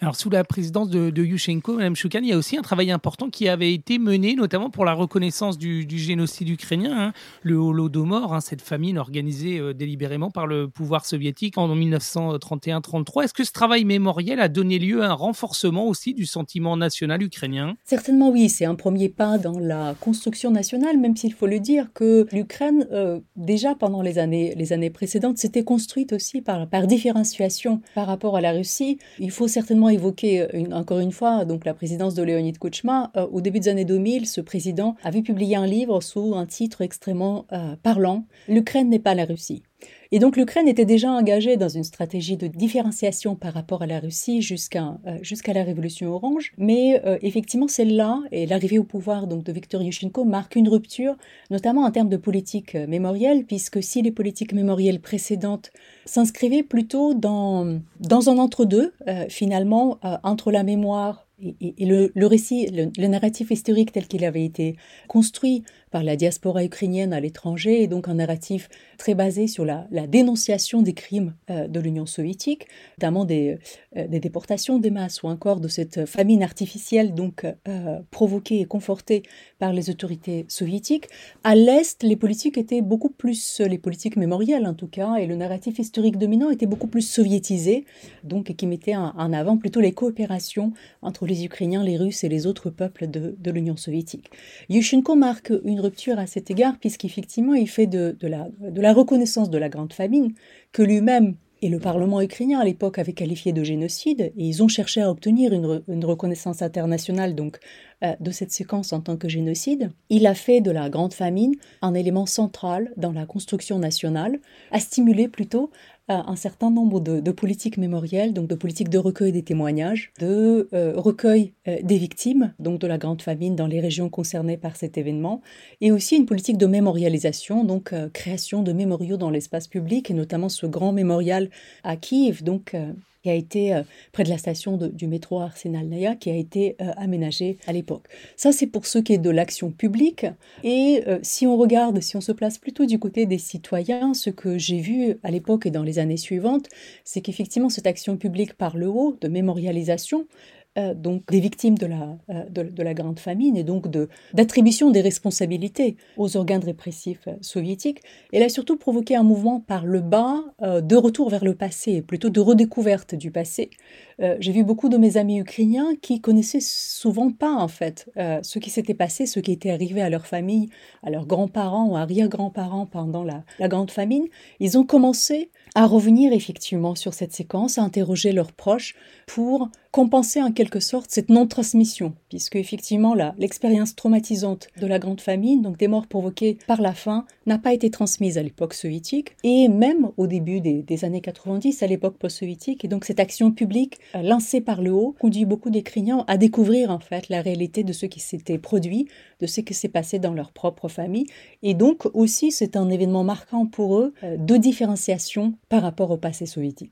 Alors, sous la présidence de, de Yushchenko, Mme Choukan, il y a aussi un travail important qui avait été mené, notamment pour la reconnaissance du, génocide ukrainien, hein. le Holodomor, hein, cette famine organisée euh, délibérément par le pouvoir soviétique en 1931-33. Est-ce que ce travail mémoriel a donné lieu à un renforcement aussi du sentiment national ukrainien? Certainement oui, c'est un premier pas dans la construction nationale, même s'il faut le dire que l'Ukraine, euh, déjà pendant les années, les années précédentes, s'était construite aussi par, par différenciation par rapport à la Russie. Il faut certainement évoqué euh, encore une fois donc la présidence de Leonid Kuchma. Euh, au début des années 2000, ce président avait publié un livre sous un titre extrêmement euh, parlant L'Ukraine n'est pas la Russie. Et donc l'Ukraine était déjà engagée dans une stratégie de différenciation par rapport à la Russie jusqu'à jusqu'à la révolution orange. Mais effectivement, celle-là et l'arrivée au pouvoir donc de Viktor Yushchenko marque une rupture, notamment en termes de politique mémorielle, puisque si les politiques mémorielles précédentes s'inscrivaient plutôt dans, dans un entre-deux, finalement, entre la mémoire et, le, le, récit, le, narratif historique tel qu'il avait été construit par la diaspora ukrainienne à l'étranger, et donc un narratif très basé sur la, la dénonciation des crimes euh, de l'Union soviétique, notamment des, euh, des, déportations des masses ou encore de cette famine artificielle donc euh, provoquée et confortée par les autorités soviétiques. À l'Est, les politiques étaient beaucoup plus, les politiques mémorielles en tout cas, et le narratif historique dominant était beaucoup plus soviétisé, donc qui mettait en avant plutôt les coopérations entre les Ukrainiens, les Russes et les autres peuples de, l'Union soviétique. Yushchenko marque une rupture à cet égard, puisqu'effectivement, il fait de, la, reconnaissance de la grande famine, que lui-même et le Parlement ukrainien à l'époque avait qualifié de génocide, et ils ont cherché à obtenir une, reconnaissance internationale donc euh, de cette séquence en tant que génocide. Il a fait de la grande famine un élément central dans la construction nationale, a stimulé plutôt un certain nombre de, politiques mémorielles, donc de politiques de recueil des témoignages, de euh, recueil euh, des victimes, donc de la grande famine dans les régions concernées par cet événement, et aussi une politique de mémorialisation, donc euh, création de mémoriaux dans l'espace public, et notamment ce grand mémorial à Kiev, donc qui a été euh, près de la station du métro Arsenal Naya, qui a été euh, aménagé à l'époque. Ça, c'est pour ce qui est de l'action publique. Et euh, si on regarde, si on se place plutôt du côté des citoyens, ce que j'ai vu à l'époque et dans les années suivantes, c'est qu'effectivement, cette action publique par le haut, de mémorialisation, euh, donc des victimes de la, euh, de, la grande famine et donc d'attribution des responsabilités aux organes répressifs euh, soviétiques. Elle a surtout provoqué un mouvement par le bas de retour vers le passé, plutôt de redécouverte du passé. J'ai vu beaucoup de mes amis ukrainiens qui connaissaient souvent pas en fait ce qui s'était passé, ce qui était arrivé à leur famille, à leurs grands-parents ou arrière-grands-parents pendant la, la grande famine. Ils ont commencé à revenir effectivement sur cette séquence, à interroger leurs proches pour compenser en quelque sorte cette non-transmission, puisque effectivement l'expérience traumatisante de la grande famine, donc des morts provoquées par la faim, n'a pas été transmise à l'époque soviétique et même au début des, années 90, à l'époque post-soviétique. Et donc cette action publique euh, lancée par le haut conduit beaucoup d'écrivains à découvrir en fait la réalité de ce qui s'était produit, de ce qui s'est passé dans leur propre famille. Et donc aussi c'est un événement marquant pour eux euh, de différenciation par rapport au passé soviétique.